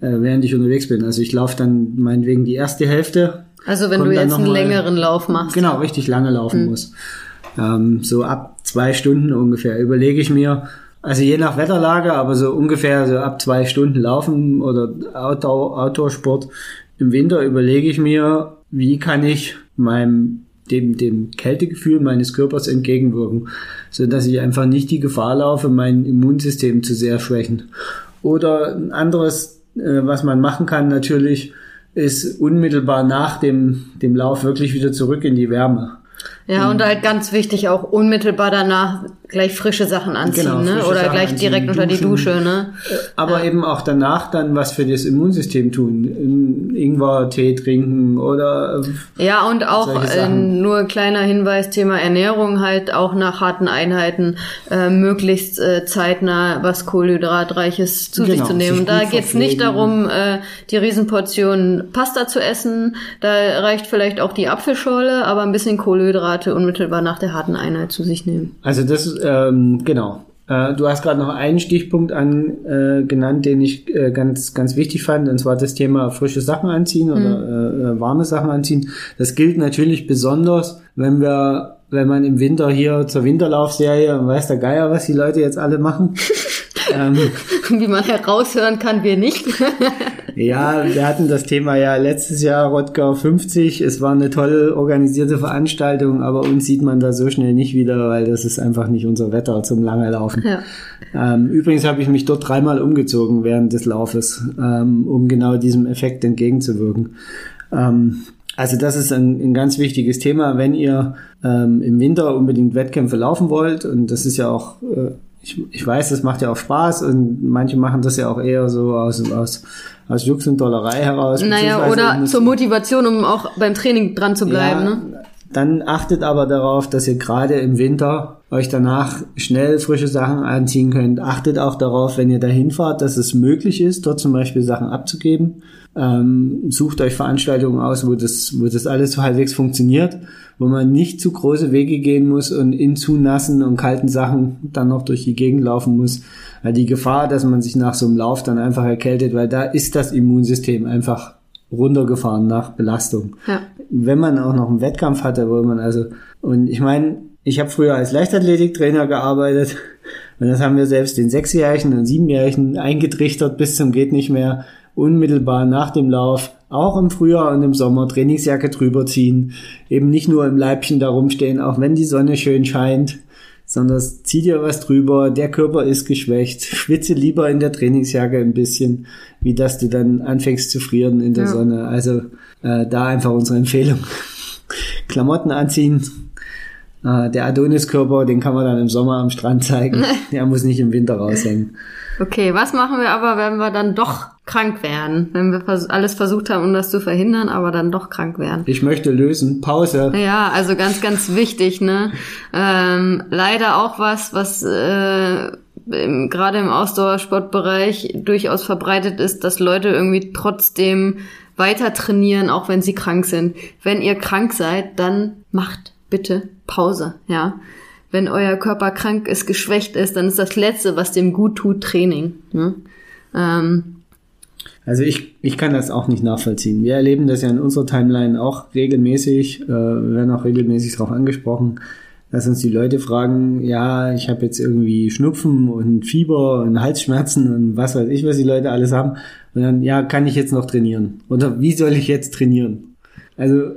äh, während ich unterwegs bin. Also ich laufe dann meinetwegen die erste Hälfte. Also wenn du jetzt einen längeren Lauf machst. Genau, richtig lange laufen hm. muss. Ähm, so ab zwei Stunden ungefähr überlege ich mir, also je nach Wetterlage, aber so ungefähr so ab zwei Stunden Laufen oder Outdoor, Outdoor-Sport im Winter überlege ich mir, wie kann ich meinem dem, dem Kältegefühl meines Körpers entgegenwirken, so dass ich einfach nicht die Gefahr laufe, mein Immunsystem zu sehr schwächen. Oder ein anderes, äh, was man machen kann natürlich, ist unmittelbar nach dem, dem Lauf wirklich wieder zurück in die Wärme. Ja, und halt ganz wichtig auch unmittelbar danach gleich frische Sachen anziehen, genau, ne? Oder Sachen gleich direkt unter die Dusche, ne? Aber ja. eben auch danach dann was für das Immunsystem tun. Ingwer-Tee trinken oder. Ja, und auch äh, nur kleiner Hinweis, Thema Ernährung halt auch nach harten Einheiten äh, möglichst äh, zeitnah was Kohlenhydratreiches zu genau, sich zu nehmen. Da geht's nicht darum, äh, die Riesenportion Pasta zu essen. Da reicht vielleicht auch die Apfelschorle, aber ein bisschen Kohlenhydrate unmittelbar nach der harten Einheit zu sich nehmen. Also das ähm, genau. Äh, du hast gerade noch einen Stichpunkt an, äh, genannt, den ich äh, ganz, ganz wichtig fand, und zwar das Thema frische Sachen anziehen oder mhm. äh, warme Sachen anziehen. Das gilt natürlich besonders, wenn wir, wenn man im Winter hier zur Winterlaufserie, weiß der Geier, was die Leute jetzt alle machen. [LAUGHS] ähm, [LAUGHS] Wie man heraushören kann, wir nicht. [LAUGHS] ja, wir hatten das Thema ja letztes Jahr Rottgau 50. Es war eine toll organisierte Veranstaltung, aber uns sieht man da so schnell nicht wieder, weil das ist einfach nicht unser Wetter zum lange Laufen. Ja. Ähm, übrigens habe ich mich dort dreimal umgezogen während des Laufes, ähm, um genau diesem Effekt entgegenzuwirken. Ähm, also das ist ein, ein, ganz wichtiges Thema, wenn ihr ähm, im Winter unbedingt Wettkämpfe laufen wollt und das ist ja auch äh, ich, ich weiß, das macht ja auch Spaß und manche machen das ja auch eher so aus, aus, aus Jux und Dollerei heraus. Naja, oder zur Motivation, um auch beim Training dran zu bleiben. Ja, ne? Dann achtet aber darauf, dass ihr gerade im Winter euch danach schnell frische Sachen anziehen könnt. Achtet auch darauf, wenn ihr dahin fahrt, dass es möglich ist, dort zum Beispiel Sachen abzugeben. Ähm, sucht euch Veranstaltungen aus, wo das, wo das alles halbwegs funktioniert, wo man nicht zu große Wege gehen muss und in zu nassen und kalten Sachen dann noch durch die Gegend laufen muss. Weil die Gefahr, dass man sich nach so einem Lauf dann einfach erkältet, weil da ist das Immunsystem einfach runtergefahren nach Belastung. Ja. Wenn man auch noch einen Wettkampf hatte, wo man also, und ich meine, ich habe früher als Leichtathletiktrainer gearbeitet [LAUGHS] und das haben wir selbst den Sechsjährigen und Siebenjährigen eingetrichtert bis zum geht nicht mehr, unmittelbar nach dem Lauf, auch im Frühjahr und im Sommer Trainingsjacke drüber ziehen, eben nicht nur im Leibchen da rumstehen, auch wenn die Sonne schön scheint, sondern zieh dir was drüber, der Körper ist geschwächt, [LAUGHS] schwitze lieber in der Trainingsjacke ein bisschen, wie dass du dann anfängst zu frieren in der ja. Sonne. Also äh, da einfach unsere Empfehlung. [LAUGHS] Klamotten anziehen, äh, der Adoniskörper, den kann man dann im Sommer am Strand zeigen. [LAUGHS] der muss nicht im Winter raushängen. Okay, was machen wir aber, wenn wir dann doch krank werden? Wenn wir alles versucht haben, um das zu verhindern, aber dann doch krank werden? Ich möchte lösen. Pause. Ja, also ganz, ganz wichtig, ne? Ähm, leider auch was, was äh, im, gerade im Ausdauersportbereich durchaus verbreitet ist, dass Leute irgendwie trotzdem weiter trainieren, auch wenn sie krank sind. Wenn ihr krank seid, dann macht bitte Pause, ja. Wenn euer Körper krank ist, geschwächt ist, dann ist das Letzte, was dem gut tut, Training. Ne? Ähm, also ich, ich kann das auch nicht nachvollziehen. Wir erleben das ja in unserer Timeline auch regelmäßig, äh, werden auch regelmäßig darauf angesprochen, dass uns die Leute fragen, ja, ich habe jetzt irgendwie Schnupfen und Fieber und Halsschmerzen und was weiß ich, was die Leute alles haben. Und dann, ja, kann ich jetzt noch trainieren? Oder wie soll ich jetzt trainieren? Also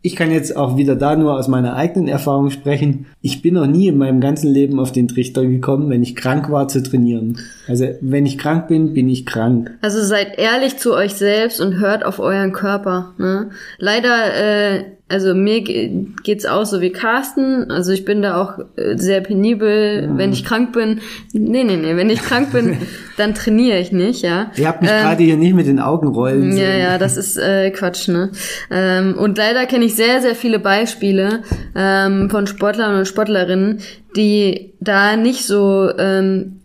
ich kann jetzt auch wieder da nur aus meiner eigenen Erfahrung sprechen. Ich bin noch nie in meinem ganzen Leben auf den Trichter gekommen, wenn ich krank war, zu trainieren. Also wenn ich krank bin, bin ich krank. Also seid ehrlich zu euch selbst und hört auf euren Körper. Ne? Leider äh, also mir geht's auch so wie Carsten. Also ich bin da auch äh, sehr penibel. Mhm. Wenn ich krank bin, nee, nee, nee, wenn ich krank bin, [LAUGHS] dann trainiere ich nicht, ja. Ihr habt mich ähm, gerade hier nicht mit den Augen rollen sehen. Ja, ja, das ist äh, Quatsch, ne? Ähm, und leider kenne ich sehr, sehr viele Beispiele ähm, von Sportlern und Sportlerinnen, die da nicht so ähm,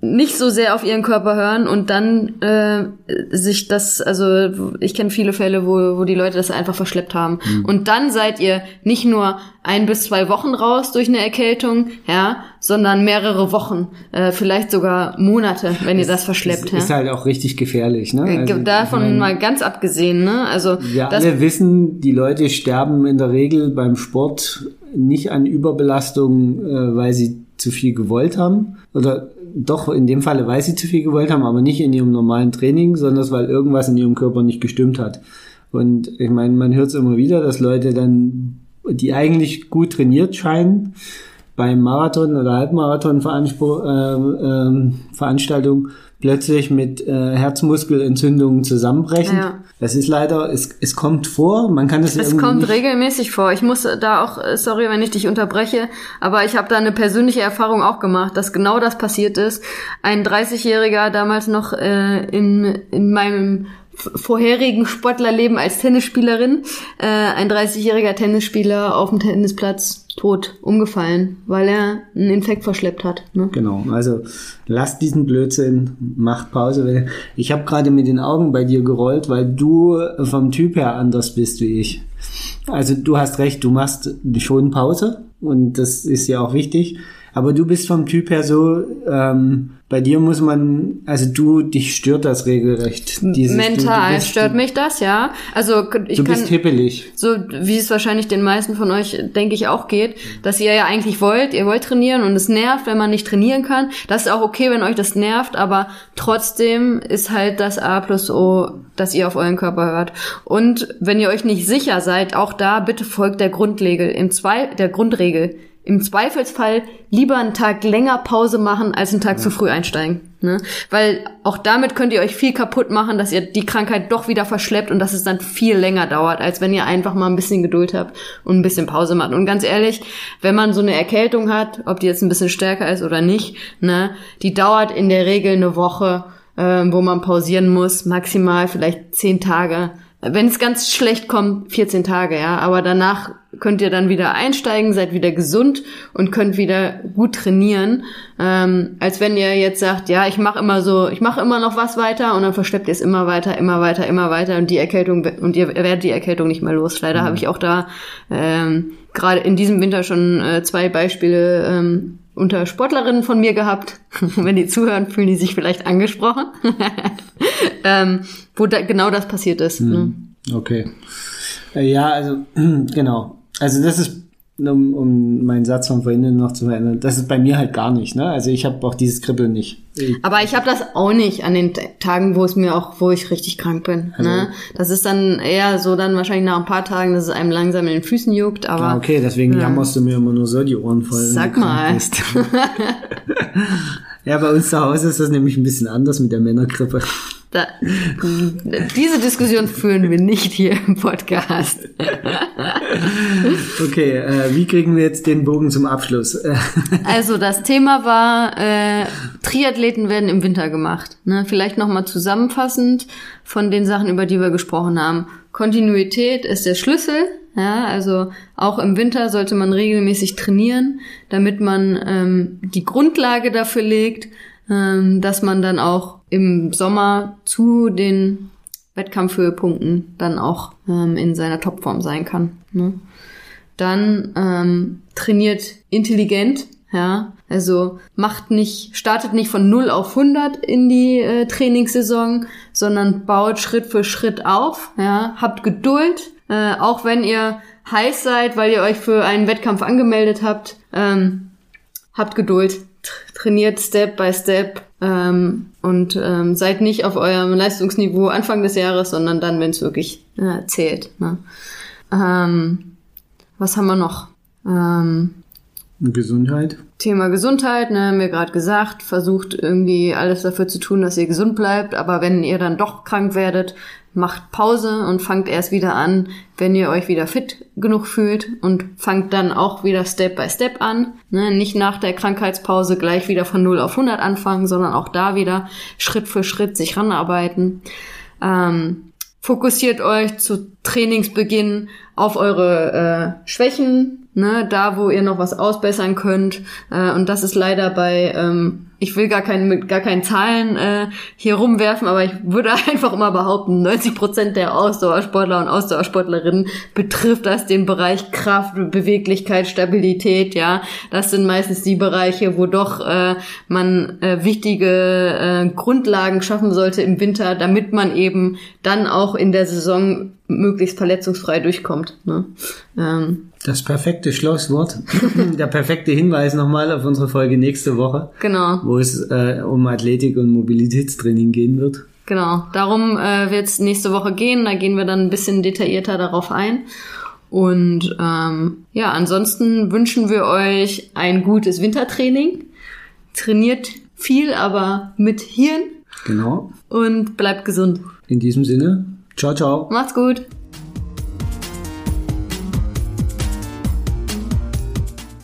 nicht so sehr auf ihren Körper hören und dann äh, sich das, also ich kenne viele Fälle, wo, wo die Leute das einfach verschleppt haben. Mhm. Und dann seid ihr nicht nur ein bis zwei Wochen raus durch eine Erkältung, ja, sondern mehrere Wochen, äh, vielleicht sogar Monate, wenn es, ihr das verschleppt. Ist, ja. ist halt auch richtig gefährlich, ne? Äh, also, Davon ich mein, mal ganz abgesehen, ne? Also wir alle wissen, die Leute sterben in der Regel beim Sport nicht an Überbelastung, äh, weil sie zu viel gewollt haben oder doch in dem Falle, weil sie zu viel gewollt haben, aber nicht in ihrem normalen Training, sondern weil irgendwas in ihrem Körper nicht gestimmt hat. Und ich meine, man hört es immer wieder, dass Leute dann, die eigentlich gut trainiert scheinen, beim Marathon oder Halbmarathon-Veranstaltung äh, äh, plötzlich mit äh, Herzmuskelentzündungen zusammenbrechen. Ja. Das ist leider, es, es kommt vor, man kann das Es kommt regelmäßig vor. Ich muss da auch, äh, sorry, wenn ich dich unterbreche, aber ich habe da eine persönliche Erfahrung auch gemacht, dass genau das passiert ist. Ein 30-Jähriger damals noch äh, in, in meinem vorherigen Sportlerleben als Tennisspielerin, äh, ein 30-jähriger Tennisspieler auf dem Tennisplatz tot umgefallen, weil er einen Infekt verschleppt hat. Ne? Genau, also lass diesen Blödsinn, mach Pause. Ich habe gerade mit den Augen bei dir gerollt, weil du vom Typ her anders bist wie ich. Also du hast recht, du machst schon Pause und das ist ja auch wichtig. Aber du bist vom Typ her so, ähm, bei dir muss man, also du, dich stört das regelrecht. Dieses, Mental du, du bist, stört mich das, ja. Also ich du kann, bist hippelig. So wie es wahrscheinlich den meisten von euch, denke ich, auch geht, dass ihr ja eigentlich wollt, ihr wollt trainieren und es nervt, wenn man nicht trainieren kann. Das ist auch okay, wenn euch das nervt, aber trotzdem ist halt das A plus O, dass ihr auf euren Körper hört. Und wenn ihr euch nicht sicher seid, auch da bitte folgt der Grundregel. Im Zwei, der Grundregel im Zweifelsfall lieber einen Tag länger Pause machen, als einen Tag ja. zu früh einsteigen. Ne? Weil auch damit könnt ihr euch viel kaputt machen, dass ihr die Krankheit doch wieder verschleppt und dass es dann viel länger dauert, als wenn ihr einfach mal ein bisschen Geduld habt und ein bisschen Pause macht. Und ganz ehrlich, wenn man so eine Erkältung hat, ob die jetzt ein bisschen stärker ist oder nicht, ne, die dauert in der Regel eine Woche, äh, wo man pausieren muss, maximal vielleicht zehn Tage wenn es ganz schlecht kommt, 14 Tage, ja. Aber danach könnt ihr dann wieder einsteigen, seid wieder gesund und könnt wieder gut trainieren. Ähm, als wenn ihr jetzt sagt, ja, ich mache immer so, ich mache immer noch was weiter und dann verschleppt ihr es immer weiter, immer weiter, immer weiter und die Erkältung und ihr werdet die Erkältung nicht mehr los. Leider mhm. habe ich auch da ähm, gerade in diesem Winter schon äh, zwei Beispiele ähm, unter Sportlerinnen von mir gehabt. [LAUGHS] Wenn die zuhören, fühlen die sich vielleicht angesprochen. [LAUGHS] ähm, wo da genau das passiert ist. Hm. Ne? Okay. Äh, ja, also [CLEARS THROAT] genau. Also das ist um, um meinen Satz von vorhin noch zu verändern, das ist bei mir halt gar nicht. Ne? Also ich habe auch dieses Kribbeln nicht. Ich, Aber ich habe das auch nicht an den Tagen, wo es mir auch, wo ich richtig krank bin. Also, ne? Das ist dann eher so dann wahrscheinlich nach ein paar Tagen, dass es einem langsam in den Füßen juckt. Aber ah, okay, deswegen ja. jammerst du mir immer nur so die Ohren voll. Sag mal. [LAUGHS] [LAUGHS] ja, bei uns zu Hause ist das nämlich ein bisschen anders mit der Männergrippe. Da, diese Diskussion führen wir nicht hier im Podcast. okay, äh, wie kriegen wir jetzt den Bogen zum Abschluss? [LAUGHS] also das Thema war, äh, Triathleten werden im Winter gemacht. Ne? Vielleicht nochmal zusammenfassend von den Sachen, über die wir gesprochen haben. Kontinuität ist der Schlüssel. Ja, also auch im Winter sollte man regelmäßig trainieren, damit man ähm, die Grundlage dafür legt, ähm, dass man dann auch im Sommer zu den Wettkampfhöhepunkten dann auch ähm, in seiner Topform sein kann. Ne? Dann ähm, trainiert intelligent, ja, also macht nicht, startet nicht von 0 auf 100 in die äh, Trainingssaison, sondern baut Schritt für Schritt auf, ja, habt Geduld, äh, auch wenn ihr heiß seid, weil ihr euch für einen Wettkampf angemeldet habt, ähm, habt Geduld, trainiert Step by Step ähm, und ähm, seid nicht auf eurem Leistungsniveau Anfang des Jahres, sondern dann, wenn es wirklich äh, zählt. Ne? Ähm, was haben wir noch? Ähm, Gesundheit. Thema Gesundheit, ne, haben wir gerade gesagt, versucht irgendwie alles dafür zu tun, dass ihr gesund bleibt, aber wenn ihr dann doch krank werdet, macht Pause und fangt erst wieder an, wenn ihr euch wieder fit genug fühlt und fangt dann auch wieder Step by Step an. Ne? Nicht nach der Krankheitspause gleich wieder von 0 auf 100 anfangen, sondern auch da wieder Schritt für Schritt sich ranarbeiten. Ähm, fokussiert euch zu Trainingsbeginn auf eure äh, Schwächen, ne, da wo ihr noch was ausbessern könnt. Äh, und das ist leider bei ähm, ich will gar keine, mit gar keinen Zahlen äh, hier rumwerfen, aber ich würde [LAUGHS] einfach immer behaupten, 90 Prozent der Ausdauersportler und Ausdauersportlerinnen betrifft das den Bereich Kraft, Beweglichkeit, Stabilität, ja. Das sind meistens die Bereiche, wo doch äh, man äh, wichtige äh, Grundlagen schaffen sollte im Winter, damit man eben dann auch in der Saison möglichst verletzungsfrei durchkommt. Ne? Ähm, das perfekte Schlusswort. [LAUGHS] Der perfekte Hinweis nochmal auf unsere Folge nächste Woche. Genau. Wo es äh, um Athletik und Mobilitätstraining gehen wird. Genau. Darum äh, wird es nächste Woche gehen. Da gehen wir dann ein bisschen detaillierter darauf ein. Und ähm, ja, ansonsten wünschen wir euch ein gutes Wintertraining. Trainiert viel, aber mit Hirn. Genau. Und bleibt gesund. In diesem Sinne, ciao, ciao. Macht's gut.